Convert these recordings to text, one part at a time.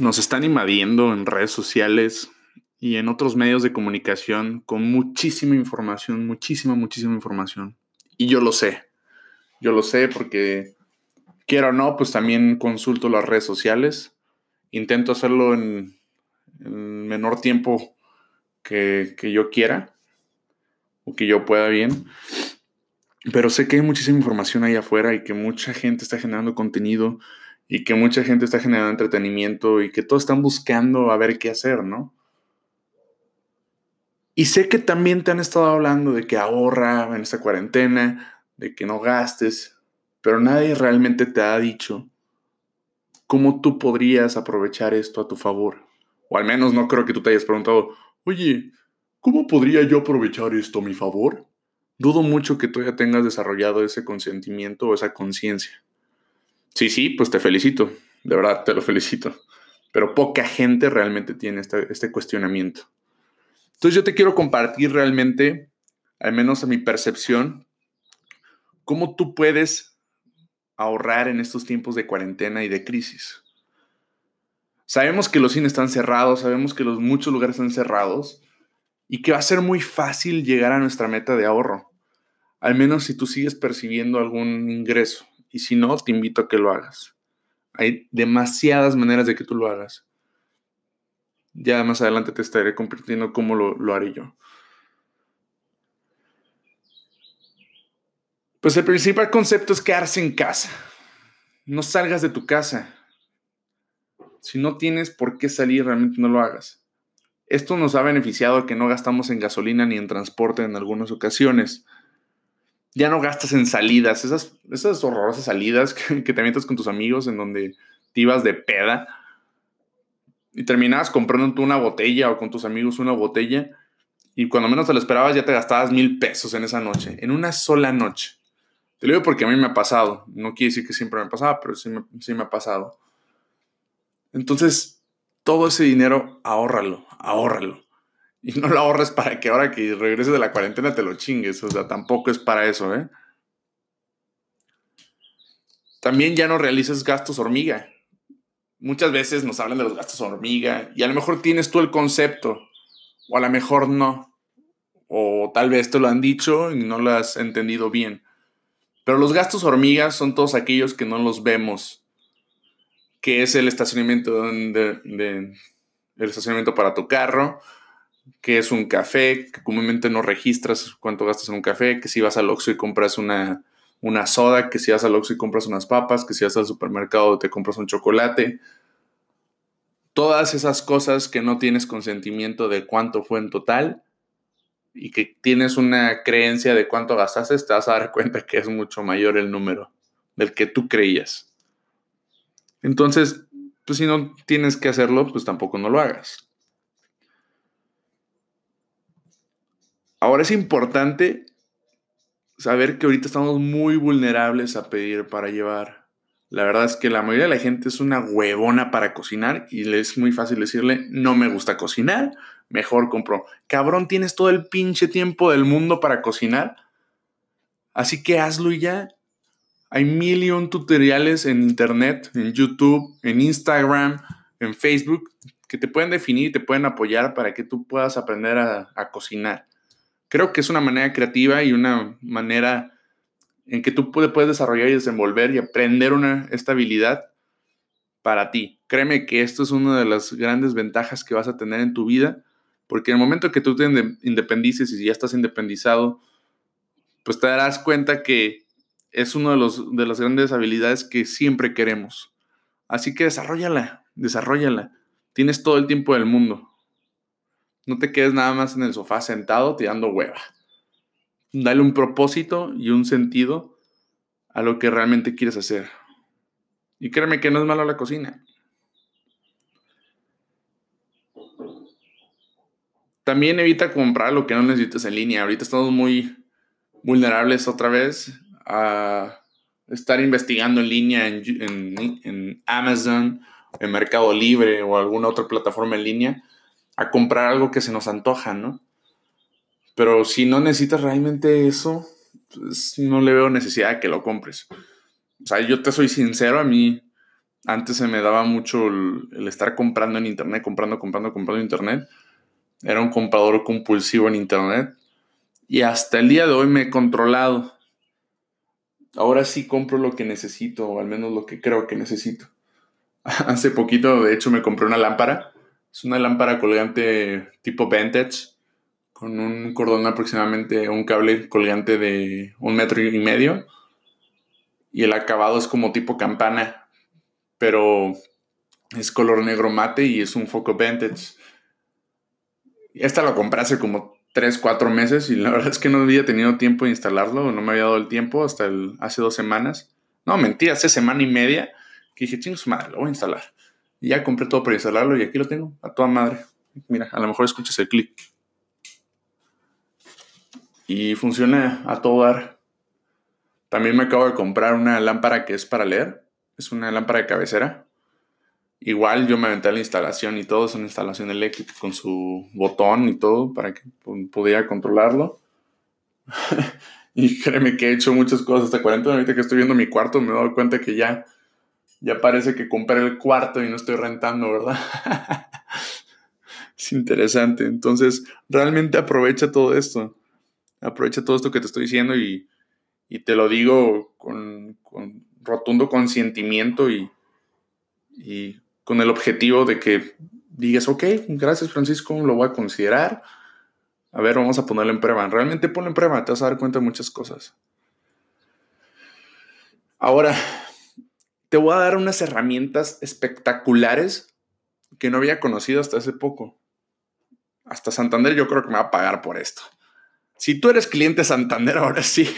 Nos están invadiendo en redes sociales y en otros medios de comunicación con muchísima información, muchísima, muchísima información. Y yo lo sé. Yo lo sé porque, quiero o no, pues también consulto las redes sociales. Intento hacerlo en, el menor tiempo que, que yo quiera o que yo pueda bien. Pero sé que hay muchísima información ahí afuera y que mucha gente está generando contenido y que mucha gente está generando entretenimiento y que todos están buscando a ver qué hacer, ¿no? Y sé que también te han estado hablando de que ahorra en esta cuarentena, de que no gastes, pero nadie realmente te ha dicho cómo tú podrías aprovechar esto a tu favor. O al menos no creo que tú te hayas preguntado, oye, ¿cómo podría yo aprovechar esto a mi favor? Dudo mucho que tú ya tengas desarrollado ese consentimiento o esa conciencia. Sí, sí, pues te felicito, de verdad te lo felicito. Pero poca gente realmente tiene este, cuestionamiento. Entonces yo te quiero compartir realmente, al menos a mi percepción, cómo tú puedes ahorrar en estos tiempos de cuarentena y de crisis. Sabemos que los cines están cerrados, sabemos que los muchos lugares están cerrados y que va a ser muy fácil llegar a nuestra meta de ahorro. Al menos si tú sigues percibiendo algún ingreso. Y si no, te invito a que lo hagas. Hay demasiadas maneras de que tú lo hagas. Ya más adelante te estaré compartiendo cómo lo, haré yo. Pues el principal concepto es quedarse en casa. No salgas de tu casa. Si no tienes por qué salir, realmente no lo hagas. Esto nos ha beneficiado que no gastamos en gasolina ni en transporte en algunas ocasiones ya no gastas en salidas, esas, esas horrorosas salidas que, te metes con tus amigos en donde te ibas de peda y terminabas comprando una botella o con tus amigos una botella y cuando menos te lo esperabas ya te gastabas mil pesos en esa noche, en una sola noche. Te lo digo porque a mí me ha pasado, no quiere decir que siempre me pasaba, pero sí me, sí me ha pasado. Entonces, todo ese dinero, ahórralo, ahórralo. Y no lo ahorres para que ahora que regreses de la cuarentena te lo chingues. O sea, tampoco es para eso, ¿eh? También ya no realices gastos hormiga. Muchas veces nos hablan de los gastos hormiga y a lo mejor tienes tú el concepto o a lo mejor no. O tal vez te lo han dicho y no lo has entendido bien. Pero los gastos hormigas son todos aquellos que no los vemos. Que es el estacionamiento de, el estacionamiento para tu carro, que es un café, que comúnmente no registras cuánto gastas en un café, que si vas al Oxxo y compras una, una soda, que si vas al Oxxo y compras unas papas, que si vas al supermercado te compras un chocolate. Todas esas cosas que no tienes consentimiento de cuánto fue en total y que tienes una creencia de cuánto gastaste, te vas a dar cuenta que es mucho mayor el número del que tú creías. Entonces, pues si no tienes que hacerlo, pues tampoco no lo hagas. Ahora es importante saber que ahorita estamos muy vulnerables a pedir para llevar. La verdad es que la mayoría de la gente es una huevona para cocinar y le es muy fácil decirle, no me gusta cocinar, mejor compro. Cabrón, tienes todo el pinche tiempo del mundo para cocinar. Así que hazlo y ya. Hay mil y un tutoriales en internet, en YouTube, en Instagram, en Facebook, que te pueden definir y te pueden apoyar para que tú puedas aprender a, a cocinar creo que es una manera creativa y una manera en que tú puedes desarrollar y desenvolver y aprender una, esta habilidad para ti. Créeme que esto es una de las grandes ventajas que vas a tener en tu vida, porque en el momento que tú te independices y ya estás independizado, pues te darás cuenta que es una de, los, de las grandes habilidades que siempre queremos. Así que desarrollala, desarrollala. Tienes todo el tiempo del mundo. No te quedes nada más en el sofá sentado tirando hueva. Dale un propósito y un sentido a lo que realmente quieres hacer. Y créeme que no es malo la cocina. También evita comprar lo que no necesites en línea. Ahorita estamos muy vulnerables otra vez a estar investigando en línea en, en Amazon, en Mercado Libre o alguna otra plataforma en línea a comprar algo que se nos antoja, ¿no? Pero si no necesitas realmente eso, pues no le veo necesidad de que lo compres. O sea, yo te soy sincero, a mí Antes se me daba mucho el, estar comprando en internet, comprando, comprando, comprando en internet. Era un comprador compulsivo en internet. Y hasta el día de hoy me he controlado. Ahora sí compro lo que necesito, o al menos lo que creo que necesito. Hace poquito, de hecho, me compré una lámpara. Es una lámpara colgante tipo vintage, con un cordón aproximadamente, un cable colgante de un metro y medio. Y el acabado es como tipo campana, pero es color negro mate y es un foco vintage. Esta lo compré hace como 3, 4 meses y la verdad es que no había tenido tiempo de instalarlo, no me había dado el tiempo hasta el, hace dos semanas. No, mentira, hace semana y media que dije, chingos madre, lo voy a instalar. Y ya compré todo para instalarlo y aquí lo tengo, a toda madre. Mira, a lo mejor escuchas el clic. Y funciona a todo dar. También me acabo de comprar una lámpara que es para leer. Es una lámpara de cabecera. Igual yo me aventé la instalación y todo. Es una instalación eléctrica con su botón y todo para que pudiera controlarlo. y créeme que he hecho muchas cosas. Hasta 40 ahorita que estoy viendo mi cuarto me doy cuenta que ya, ya parece que compré el cuarto y no estoy rentando, ¿verdad? es interesante. Entonces, realmente aprovecha todo esto. Aprovecha todo esto que te estoy diciendo y y te lo digo con, rotundo consentimiento y, y con el objetivo de que digas, ok, gracias Francisco, lo voy a considerar. A ver, vamos a ponerlo en prueba. Realmente ponlo en prueba, te vas a dar cuenta de muchas cosas. Ahora, te voy a dar unas herramientas espectaculares que no había conocido hasta hace poco. Hasta Santander yo creo que me va a pagar por esto. Si tú eres cliente Santander, ahora sí.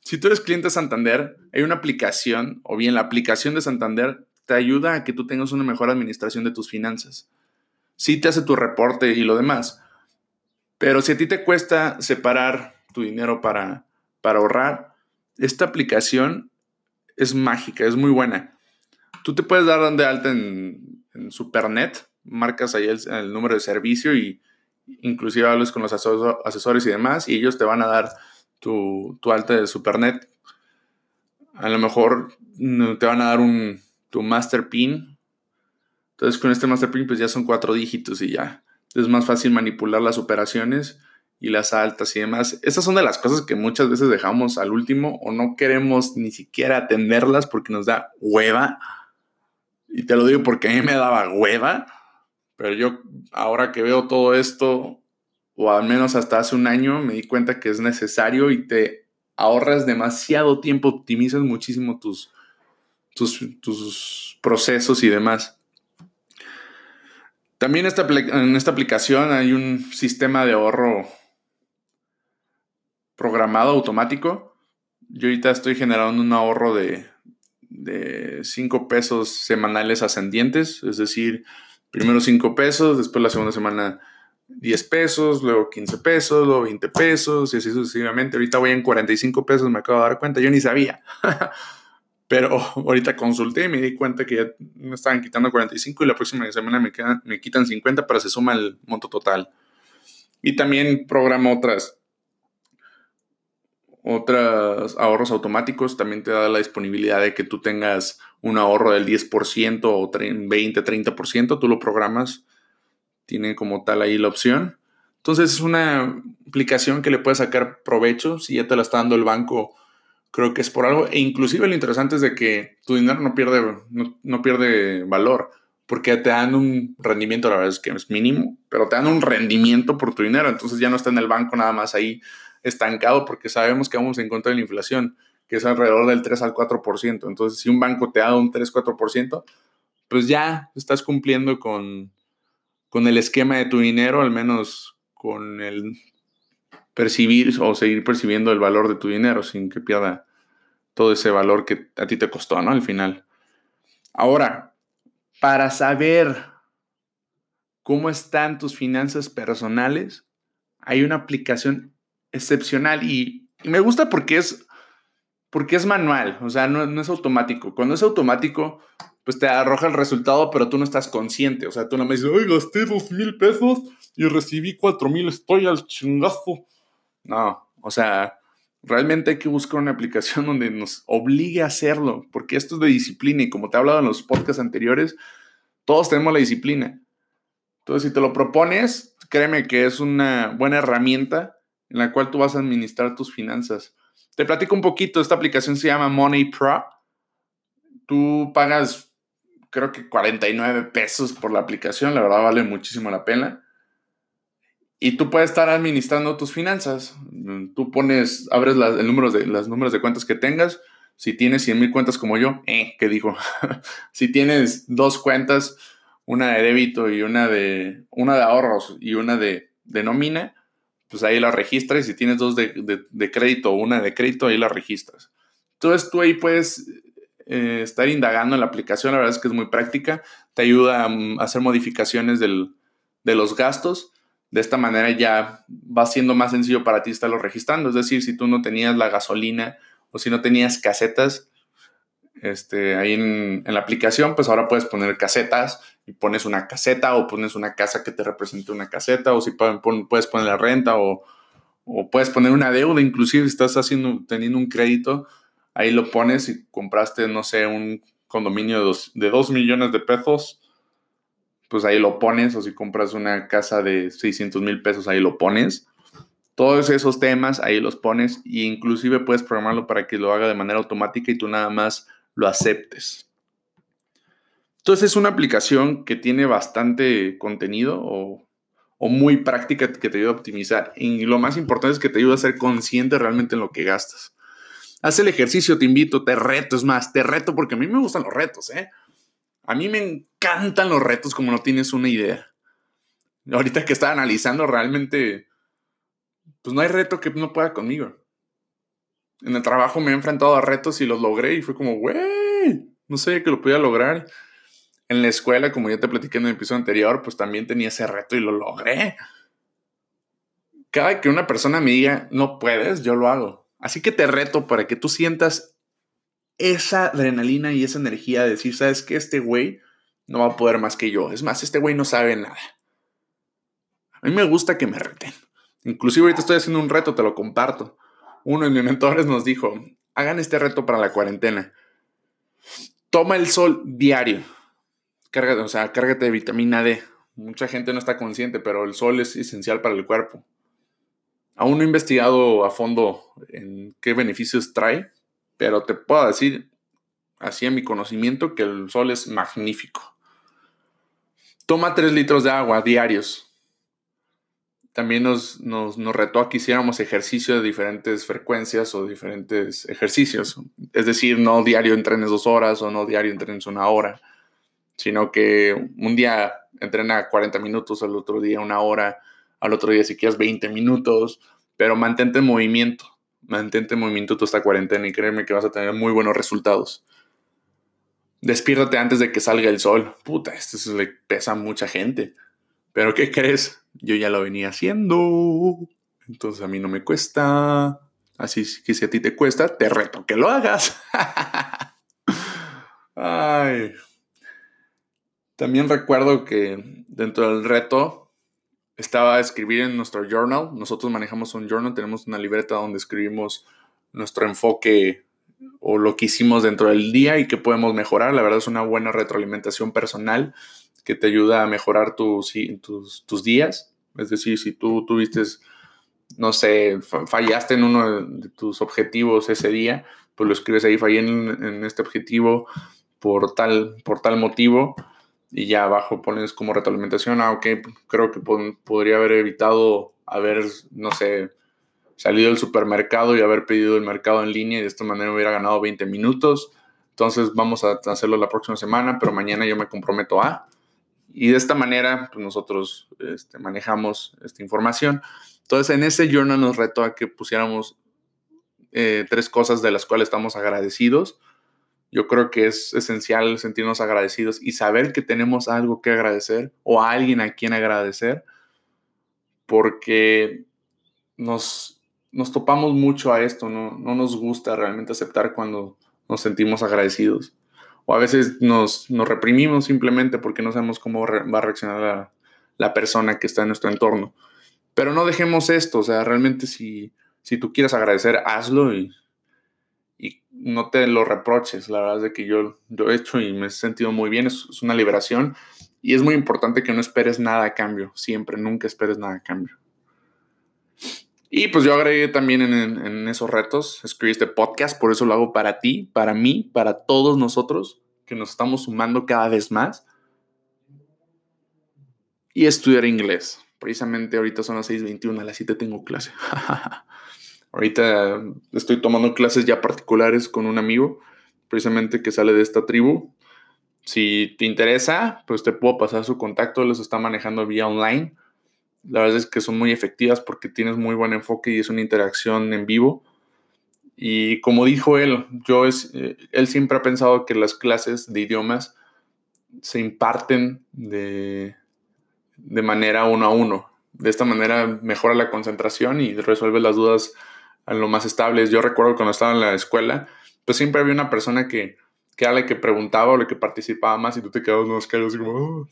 si tú eres cliente Santander, hay una aplicación, o bien la aplicación de Santander te ayuda a que tú tengas una mejor administración de tus finanzas. Sí te hace tu reporte y lo demás. Pero si a ti te cuesta separar tu dinero para, para ahorrar, esta aplicación es mágica, es muy buena. Tú te puedes dar de alta en, Supernet, marcas ahí el número de servicio y inclusive hables con los asesores y demás, y ellos te van a dar tu, alta de Supernet. A lo mejor te van a dar un, tu Master PIN. Entonces con este Master PIN pues ya son cuatro dígitos y ya. Es más fácil manipular las operaciones y las altas y demás. Estas son de las cosas que muchas veces dejamos al último o no queremos ni siquiera atenderlas porque nos da hueva. Y te lo digo porque a mí me daba hueva pero yo ahora que veo todo esto, o al menos hasta hace un año, me di cuenta que es necesario y te ahorras demasiado tiempo, optimizas muchísimo tus, tus, procesos y demás. También en esta aplicación hay un sistema de ahorro programado automático. Yo ahorita estoy generando un ahorro de, de 5 pesos semanales ascendientes, es decir, primero 5 pesos, después la segunda semana 10 pesos, luego 15 pesos, luego 20 pesos y así sucesivamente. Ahorita voy en 45 pesos, me acabo de dar cuenta, yo ni sabía. Pero ahorita consulté y me di cuenta que ya me estaban quitando 45 y la próxima semana me, me quitan 50 para se suma el monto total. Y también programo otras otros ahorros automáticos también te da la disponibilidad de que tú tengas un ahorro del 10% o 20, 30%, tú lo programas, tiene como tal ahí la opción. Entonces es una aplicación que le puedes sacar provecho, si ya te la está dando el banco, creo que es por algo. E inclusive lo interesante es de que tu dinero no pierde, no, pierde valor, porque te dan un rendimiento, la verdad es que es mínimo, pero te dan un rendimiento por tu dinero, entonces ya no está en el banco nada más ahí estancado porque sabemos que vamos en contra de la inflación, que es alrededor del 3 al 4%. Entonces, si un banco te da un 3-4%, pues ya estás cumpliendo con, con el esquema de tu dinero, al menos con el percibir o seguir percibiendo el valor de tu dinero sin que pierda todo ese valor que a ti te costó, ¿no? Al final. Ahora, para saber cómo están tus finanzas personales, hay una aplicación excepcional y, me gusta porque es, porque es manual, o sea, no, es automático. Cuando es automático, pues te arroja el resultado, pero tú no estás consciente, o sea, tú no me dices, ay, gasté dos mil pesos y recibí cuatro mil, estoy al chingazo. No, o sea, Realmente hay que buscar una aplicación donde nos obligue a hacerlo, porque esto es de disciplina y como te he hablado en los podcasts anteriores, todos tenemos la disciplina. Entonces, si te lo propones, créeme que es una buena herramienta en la cual tú vas a administrar tus finanzas. Te platico un poquito, esta aplicación se llama Money Pro. Tú pagas, creo que 49 pesos por la aplicación, la verdad vale muchísimo la pena. Y tú puedes estar administrando tus finanzas. Tú pones, abres el número de, los números de cuentas que tengas. Si tienes 100 mil cuentas como yo, eh, ¿qué digo? si tienes dos cuentas, una de débito y una de, una de ahorros y una de, de nómina, pues ahí la registras. Y si tienes dos de, crédito o una de crédito, ahí la registras. Entonces tú ahí puedes eh, estar indagando en la aplicación. La verdad es que es muy práctica. Te ayuda a, hacer modificaciones del, de los gastos. De esta manera ya va siendo más sencillo para ti estarlo registrando. Es decir, si tú no tenías la gasolina o si no tenías casetas, este, ahí en, la aplicación, pues ahora puedes poner casetas y pones una caseta o pones una casa que te represente una caseta o si puedes poner la renta o, puedes poner una deuda, inclusive si estás haciendo, teniendo un crédito, ahí lo pones y compraste, no sé, un condominio de dos, de dos millones de pesos, pues ahí lo pones o si compras una casa de 600 mil pesos, ahí lo pones. Todos esos temas ahí los pones e inclusive puedes programarlo para que lo haga de manera automática y tú nada más lo aceptes. Entonces es una aplicación que tiene bastante contenido o, muy práctica que te ayuda a optimizar. Y lo más importante es que te ayuda a ser consciente realmente en lo que gastas. Haz el ejercicio, te invito, te reto, es más, te reto porque a mí me gustan los retos, ¿eh? A mí me encantan los retos como no tienes una idea. Ahorita que estaba analizando realmente, pues no hay reto que no pueda conmigo en el trabajo me he enfrentado a retos y los logré y fue como, güey, no sé que lo podía lograr. En la escuela, como ya te platiqué en el episodio anterior, pues también tenía ese reto y lo logré. Cada que una persona me diga, no puedes, yo lo hago. Así que te reto para que tú sientas esa adrenalina y esa energía de decir, sabes que este güey no va a poder más que yo. Es más, este güey no sabe nada. A mí me gusta que me reten. Inclusive ahorita estoy haciendo un reto, te lo comparto uno de mis mentores nos dijo, hagan este reto para la cuarentena. Toma el sol diario. Cárgate, o sea, cárgate de vitamina D. Mucha gente no está consciente, pero el sol es esencial para el cuerpo. Aún no he investigado a fondo en qué beneficios trae, pero te puedo decir, así en mi conocimiento, que el sol es magnífico. Toma 3 litros de agua diarios también nos, nos, retó a que hiciéramos ejercicio de diferentes frecuencias o diferentes ejercicios. Es decir, no diario entrenes dos horas o no diario entrenes una hora, sino que un día entrena 40 minutos, al otro día una hora, al otro día si quieres 20 minutos, pero mantente en movimiento, mantente en movimiento toda esta cuarentena y créeme que vas a tener muy buenos resultados. Despiértate antes de que salga el sol. Puta, esto se le pesa a mucha gente. Pero ¿qué crees? Yo ya lo venía haciendo. Entonces a mí no me cuesta. Así que si a ti te cuesta, te reto que lo hagas. Ay. También recuerdo que dentro del reto estaba escribir en nuestro journal. Nosotros manejamos un journal, tenemos una libreta donde escribimos nuestro enfoque o lo que hicimos dentro del día y que podemos mejorar. La verdad es una buena retroalimentación personal que te ayuda a mejorar tus, tus, días. Es decir, si tú tuviste, no sé, fallaste en uno de tus objetivos ese día, pues lo escribes ahí, fallé en, este objetivo por tal, por tal motivo y ya abajo pones como retroalimentación, ah, ok, creo que podría haber evitado haber, no sé, salido del supermercado y haber pedido el mercado en línea y de esta manera hubiera ganado 20 minutos. Entonces vamos a hacerlo la próxima semana, pero mañana yo me comprometo a. Y de esta manera, pues nosotros este, manejamos esta información. Entonces, en ese journal nos retó a que pusiéramos eh, tres cosas de las cuales estamos agradecidos. Yo creo que es esencial sentirnos agradecidos y saber que tenemos algo que agradecer o a alguien a quien agradecer, porque nos, nos topamos mucho a esto, no, no nos gusta realmente aceptar cuando nos sentimos agradecidos o a veces nos, reprimimos simplemente porque no sabemos cómo va a reaccionar la, persona que está en nuestro entorno. Pero no dejemos esto, o sea, realmente si, si tú quieres agradecer, hazlo y no te lo reproches. La verdad es de que yo lo he hecho y me he sentido muy bien, es, es una liberación y es muy importante que no esperes nada a cambio, siempre, nunca esperes nada a cambio. Y pues yo agregué también en, en, esos retos, escribí este podcast, por eso lo hago para ti, para mí, para todos nosotros, que nos estamos sumando cada vez más. Y estudiar inglés. Precisamente ahorita son las 6.21, a las 7 tengo clase. ahorita estoy tomando clases ya particulares con un amigo, precisamente que sale de esta tribu. Si te interesa, pues te puedo pasar su contacto, los está manejando vía online la verdad es que son muy efectivas porque tienes muy buen enfoque y es una interacción en vivo. Y como dijo él, yo es, eh, él siempre ha pensado que las clases de idiomas se imparten de, de manera uno a uno. De esta manera mejora la concentración y resuelve las dudas a lo más estables. Yo recuerdo cuando estaba en la escuela, pues siempre había una persona que, que era la que preguntaba o la que participaba más y tú te quedabas unos caros como, oh,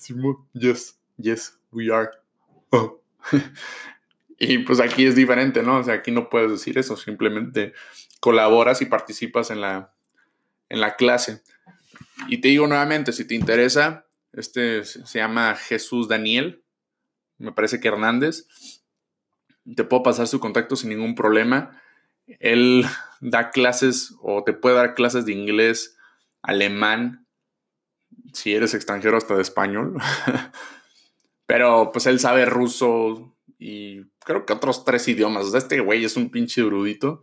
yes, yes, we are. y pues aquí es diferente, ¿no? O sea, aquí no puedes decir eso, simplemente colaboras y participas en la, en la clase. Y te digo nuevamente, si te interesa, este se llama Jesús Daniel, me parece que Hernández. Te puedo pasar su contacto sin ningún problema. Él da clases o te puede dar clases de inglés, alemán, si eres extranjero hasta de español. Pero pues él sabe ruso y creo que otros tres idiomas. Este güey es un pinche erudito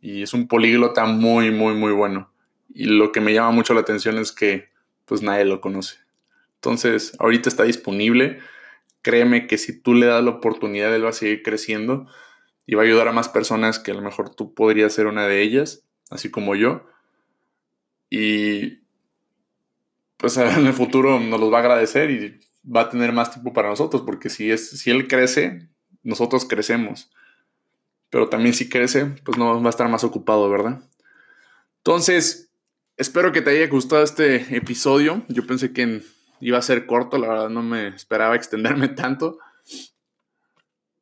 y es un políglota muy, muy, muy bueno. Y lo que me llama mucho la atención es que pues nadie lo conoce. Entonces, ahorita está disponible. Créeme que si tú le das la oportunidad, él va a seguir creciendo y va a ayudar a más personas que a lo mejor tú podrías ser una de ellas, así como yo. Y pues en el futuro nos los va a agradecer y va a tener más tiempo para nosotros, porque si, es, si él crece, nosotros crecemos. Pero también si crece, pues no va a estar más ocupado, ¿verdad? Entonces, espero que te haya gustado este episodio. Yo pensé que iba a ser corto, la verdad no me esperaba extenderme tanto.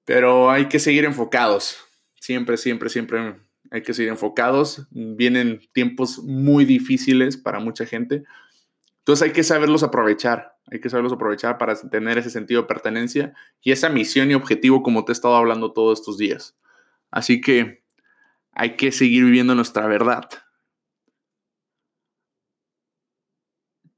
Pero hay que seguir enfocados. Siempre, siempre, siempre hay que seguir enfocados. Vienen tiempos muy difíciles para mucha gente. Entonces hay que saberlos aprovechar, hay que saberlos aprovechar para tener ese sentido de pertenencia y esa misión y objetivo como te he estado hablando todos estos días. Así que hay que seguir viviendo nuestra verdad.